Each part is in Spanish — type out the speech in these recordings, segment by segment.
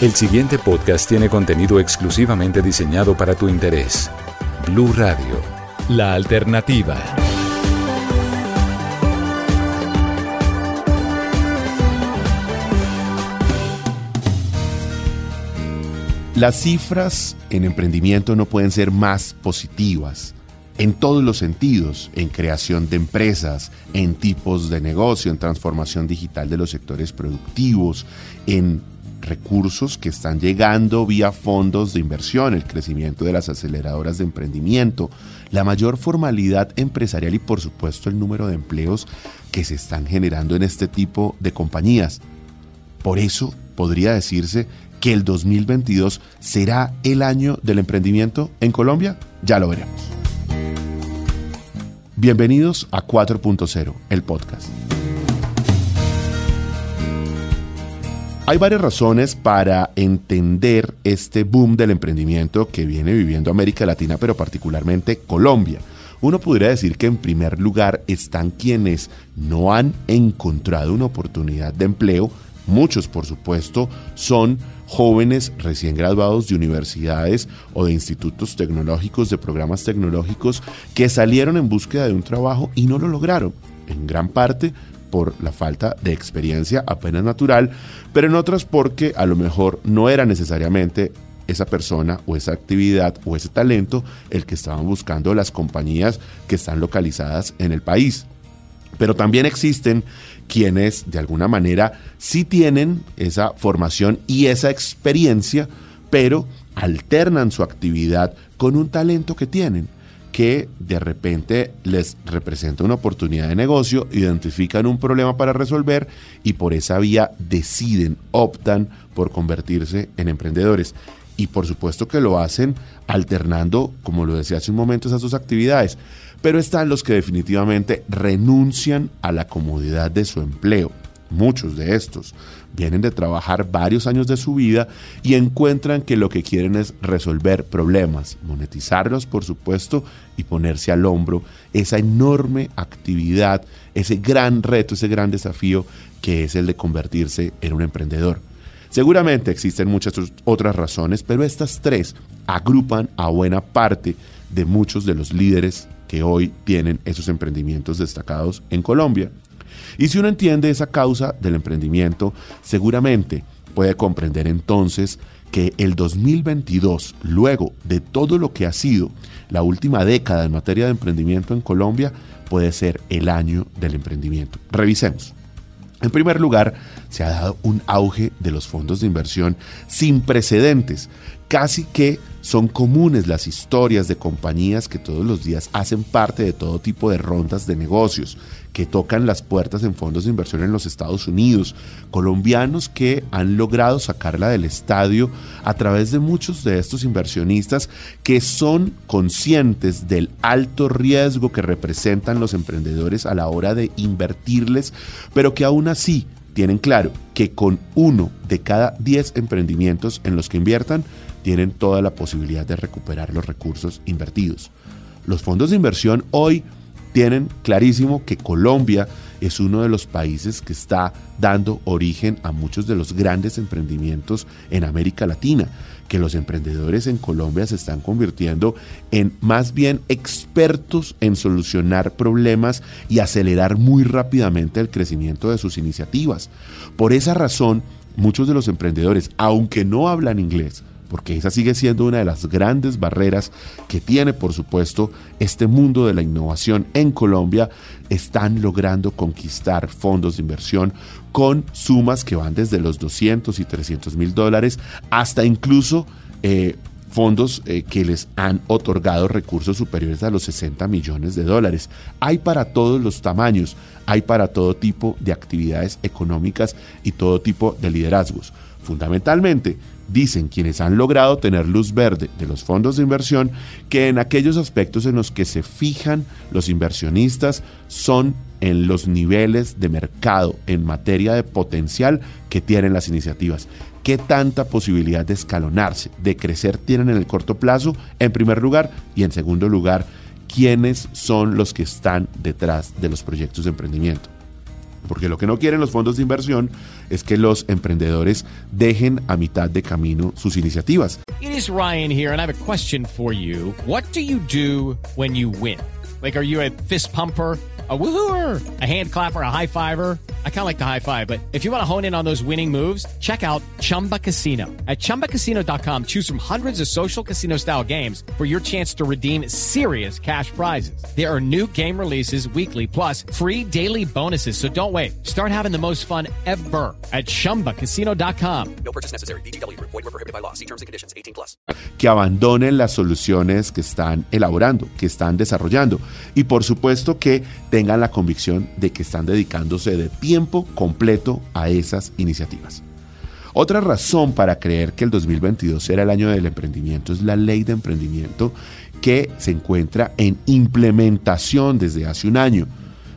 El siguiente podcast tiene contenido exclusivamente diseñado para tu interés. Blue Radio, la alternativa. Las cifras en emprendimiento no pueden ser más positivas en todos los sentidos, en creación de empresas, en tipos de negocio, en transformación digital de los sectores productivos, en recursos que están llegando vía fondos de inversión, el crecimiento de las aceleradoras de emprendimiento, la mayor formalidad empresarial y por supuesto el número de empleos que se están generando en este tipo de compañías. Por eso podría decirse que el 2022 será el año del emprendimiento en Colombia. Ya lo veremos. Bienvenidos a 4.0, el podcast. Hay varias razones para entender este boom del emprendimiento que viene viviendo América Latina, pero particularmente Colombia. Uno podría decir que en primer lugar están quienes no han encontrado una oportunidad de empleo. Muchos, por supuesto, son jóvenes recién graduados de universidades o de institutos tecnológicos, de programas tecnológicos, que salieron en búsqueda de un trabajo y no lo lograron. En gran parte por la falta de experiencia apenas natural, pero en otras porque a lo mejor no era necesariamente esa persona o esa actividad o ese talento el que estaban buscando las compañías que están localizadas en el país. Pero también existen quienes de alguna manera sí tienen esa formación y esa experiencia, pero alternan su actividad con un talento que tienen que de repente les representa una oportunidad de negocio, identifican un problema para resolver y por esa vía deciden, optan por convertirse en emprendedores. Y por supuesto que lo hacen alternando, como lo decía hace un momento, esas dos actividades. Pero están los que definitivamente renuncian a la comodidad de su empleo. Muchos de estos vienen de trabajar varios años de su vida y encuentran que lo que quieren es resolver problemas, monetizarlos por supuesto y ponerse al hombro esa enorme actividad, ese gran reto, ese gran desafío que es el de convertirse en un emprendedor. Seguramente existen muchas otras razones, pero estas tres agrupan a buena parte de muchos de los líderes que hoy tienen esos emprendimientos destacados en Colombia. Y si uno entiende esa causa del emprendimiento, seguramente puede comprender entonces que el 2022, luego de todo lo que ha sido la última década en materia de emprendimiento en Colombia, puede ser el año del emprendimiento. Revisemos. En primer lugar, se ha dado un auge de los fondos de inversión sin precedentes. Casi que son comunes las historias de compañías que todos los días hacen parte de todo tipo de rondas de negocios, que tocan las puertas en fondos de inversión en los Estados Unidos, colombianos que han logrado sacarla del estadio a través de muchos de estos inversionistas que son conscientes del alto riesgo que representan los emprendedores a la hora de invertirles, pero que aún así tienen claro que con uno de cada diez emprendimientos en los que inviertan, tienen toda la posibilidad de recuperar los recursos invertidos. Los fondos de inversión hoy tienen clarísimo que Colombia es uno de los países que está dando origen a muchos de los grandes emprendimientos en América Latina, que los emprendedores en Colombia se están convirtiendo en más bien expertos en solucionar problemas y acelerar muy rápidamente el crecimiento de sus iniciativas. Por esa razón, muchos de los emprendedores, aunque no hablan inglés, porque esa sigue siendo una de las grandes barreras que tiene, por supuesto, este mundo de la innovación en Colombia, están logrando conquistar fondos de inversión con sumas que van desde los 200 y 300 mil dólares hasta incluso eh, fondos eh, que les han otorgado recursos superiores a los 60 millones de dólares. Hay para todos los tamaños, hay para todo tipo de actividades económicas y todo tipo de liderazgos. Fundamentalmente, dicen quienes han logrado tener luz verde de los fondos de inversión que en aquellos aspectos en los que se fijan los inversionistas son en los niveles de mercado en materia de potencial que tienen las iniciativas. ¿Qué tanta posibilidad de escalonarse, de crecer tienen en el corto plazo? En primer lugar, y en segundo lugar, ¿quiénes son los que están detrás de los proyectos de emprendimiento? Porque lo que no quieren los fondos de inversión es que los emprendedores dejen a mitad de camino sus iniciativas. It is Ryan here, and I have a question for you. What do you do when you win? Like, are you a fist pumper? a woohooer, a hand clapper, a high fiver. I kind of like the high five, but if you want to hone in on those winning moves, check out Chumba Casino. At ChumbaCasino.com, choose from hundreds of social casino style games for your chance to redeem serious cash prizes. There are new game releases weekly, plus free daily bonuses. So don't wait. Start having the most fun ever at ChumbaCasino.com. No purchase necessary. VGW Group. Void were prohibited by law. See terms and conditions. 18 plus. que abandonen las soluciones que están elaborando, que están desarrollando y por supuesto que tengan la convicción de que están dedicándose de tiempo completo a esas iniciativas. Otra razón para creer que el 2022 será el año del emprendimiento es la ley de emprendimiento que se encuentra en implementación desde hace un año.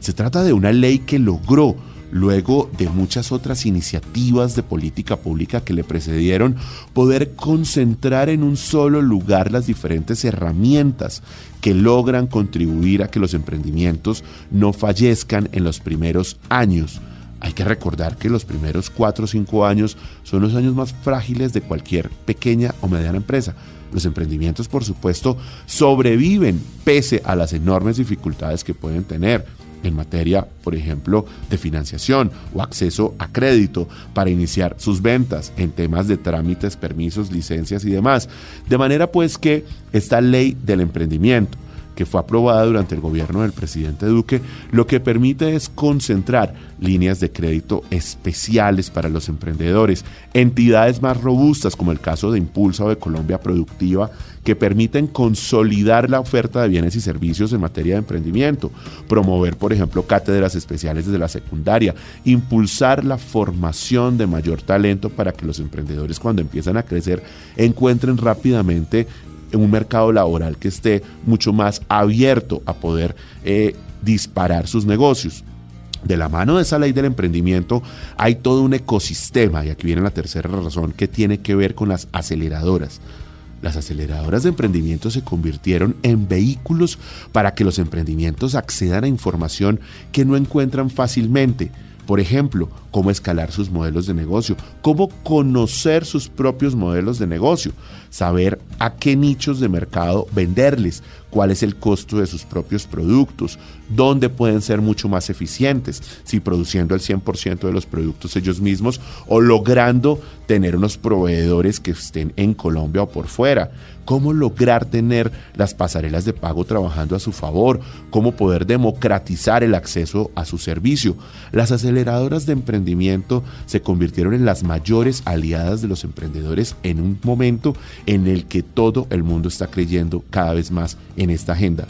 Se trata de una ley que logró luego de muchas otras iniciativas de política pública que le precedieron, poder concentrar en un solo lugar las diferentes herramientas que logran contribuir a que los emprendimientos no fallezcan en los primeros años. Hay que recordar que los primeros cuatro o cinco años son los años más frágiles de cualquier pequeña o mediana empresa. Los emprendimientos, por supuesto, sobreviven pese a las enormes dificultades que pueden tener en materia, por ejemplo, de financiación o acceso a crédito para iniciar sus ventas en temas de trámites, permisos, licencias y demás. De manera pues que esta ley del emprendimiento que fue aprobada durante el gobierno del presidente Duque, lo que permite es concentrar líneas de crédito especiales para los emprendedores, entidades más robustas como el caso de Impulsa o de Colombia Productiva, que permiten consolidar la oferta de bienes y servicios en materia de emprendimiento, promover, por ejemplo, cátedras especiales desde la secundaria, impulsar la formación de mayor talento para que los emprendedores cuando empiezan a crecer encuentren rápidamente en un mercado laboral que esté mucho más abierto a poder eh, disparar sus negocios. De la mano de esa ley del emprendimiento hay todo un ecosistema, y aquí viene la tercera razón, que tiene que ver con las aceleradoras. Las aceleradoras de emprendimiento se convirtieron en vehículos para que los emprendimientos accedan a información que no encuentran fácilmente. Por ejemplo, cómo escalar sus modelos de negocio, cómo conocer sus propios modelos de negocio, saber a qué nichos de mercado venderles, cuál es el costo de sus propios productos, dónde pueden ser mucho más eficientes, si produciendo el 100% de los productos ellos mismos o logrando tener unos proveedores que estén en Colombia o por fuera, cómo lograr tener las pasarelas de pago trabajando a su favor, cómo poder democratizar el acceso a su servicio. Las aceleradoras de emprendimiento se convirtieron en las mayores aliadas de los emprendedores en un momento en el que todo el mundo está creyendo cada vez más en esta agenda.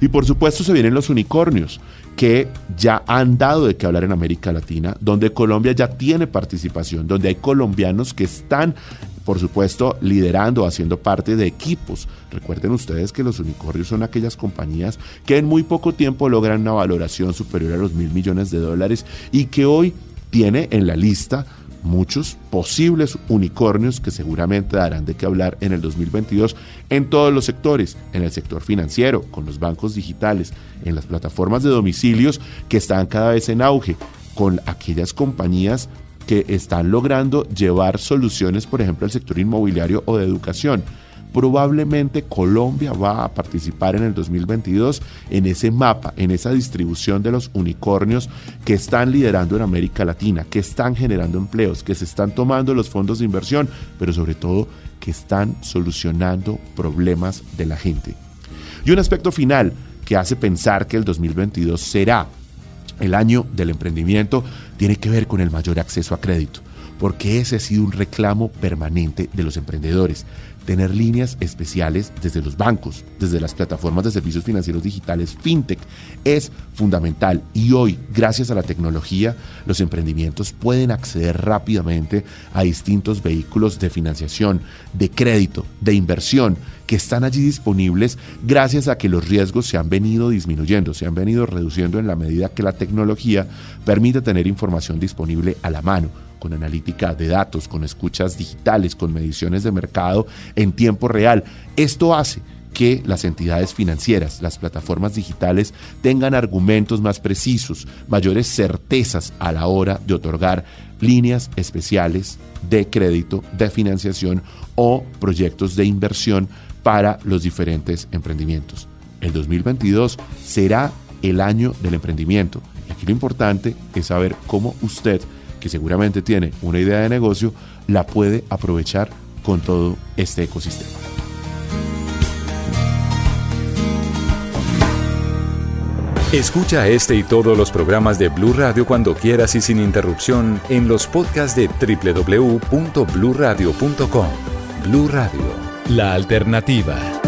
Y por supuesto se vienen los unicornios, que ya han dado de qué hablar en América Latina, donde Colombia ya tiene participación, donde hay colombianos que están, por supuesto, liderando, haciendo parte de equipos. Recuerden ustedes que los unicornios son aquellas compañías que en muy poco tiempo logran una valoración superior a los mil millones de dólares y que hoy tiene en la lista muchos posibles unicornios que seguramente darán de qué hablar en el 2022 en todos los sectores, en el sector financiero, con los bancos digitales, en las plataformas de domicilios que están cada vez en auge, con aquellas compañías que están logrando llevar soluciones, por ejemplo, al sector inmobiliario o de educación probablemente Colombia va a participar en el 2022 en ese mapa, en esa distribución de los unicornios que están liderando en América Latina, que están generando empleos, que se están tomando los fondos de inversión, pero sobre todo que están solucionando problemas de la gente. Y un aspecto final que hace pensar que el 2022 será el año del emprendimiento tiene que ver con el mayor acceso a crédito porque ese ha sido un reclamo permanente de los emprendedores tener líneas especiales desde los bancos, desde las plataformas de servicios financieros digitales, fintech, es fundamental. Y hoy, gracias a la tecnología, los emprendimientos pueden acceder rápidamente a distintos vehículos de financiación, de crédito, de inversión, que están allí disponibles gracias a que los riesgos se han venido disminuyendo, se han venido reduciendo en la medida que la tecnología permite tener información disponible a la mano con analítica de datos, con escuchas digitales, con mediciones de mercado en tiempo real. Esto hace que las entidades financieras, las plataformas digitales, tengan argumentos más precisos, mayores certezas a la hora de otorgar líneas especiales de crédito, de financiación o proyectos de inversión para los diferentes emprendimientos. El 2022 será el año del emprendimiento. Y aquí lo importante es saber cómo usted que seguramente tiene una idea de negocio, la puede aprovechar con todo este ecosistema. Escucha este y todos los programas de Blue Radio cuando quieras y sin interrupción en los podcasts de www.bluradio.com. Blue Radio, la alternativa.